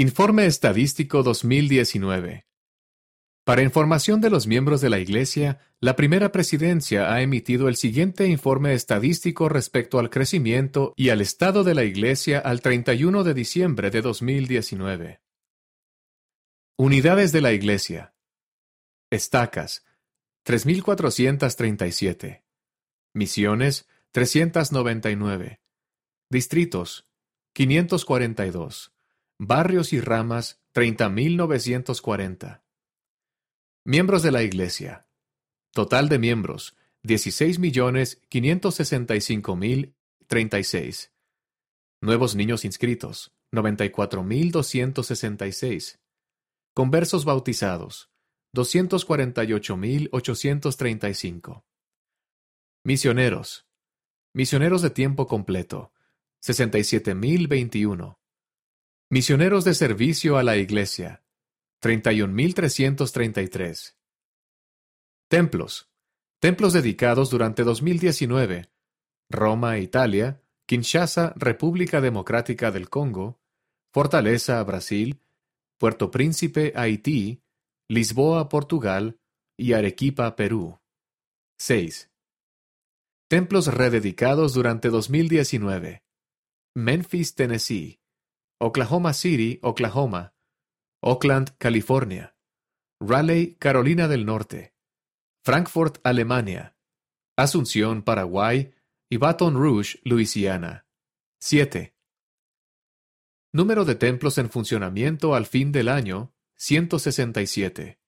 Informe Estadístico 2019. Para información de los miembros de la Iglesia, la primera presidencia ha emitido el siguiente informe estadístico respecto al crecimiento y al estado de la Iglesia al 31 de diciembre de 2019. Unidades de la Iglesia. Estacas, 3.437. Misiones, 399. Distritos, 542. Barrios y ramas, 30.940. Miembros de la Iglesia. Total de miembros, 16.565.036. Nuevos niños inscritos, 94.266. Conversos bautizados, 248.835. Misioneros. Misioneros de tiempo completo, 67.021. Misioneros de servicio a la Iglesia, 31.333. Templos. Templos dedicados durante 2019. Roma, Italia, Kinshasa, República Democrática del Congo, Fortaleza, Brasil, Puerto Príncipe, Haití, Lisboa, Portugal y Arequipa, Perú. 6. Templos rededicados durante 2019. Memphis, Tennessee. Oklahoma City, Oklahoma. Oakland, California. Raleigh, Carolina del Norte. Frankfurt, Alemania. Asunción, Paraguay. Y Baton Rouge, Luisiana. 7. Número de templos en funcionamiento al fin del año, 167.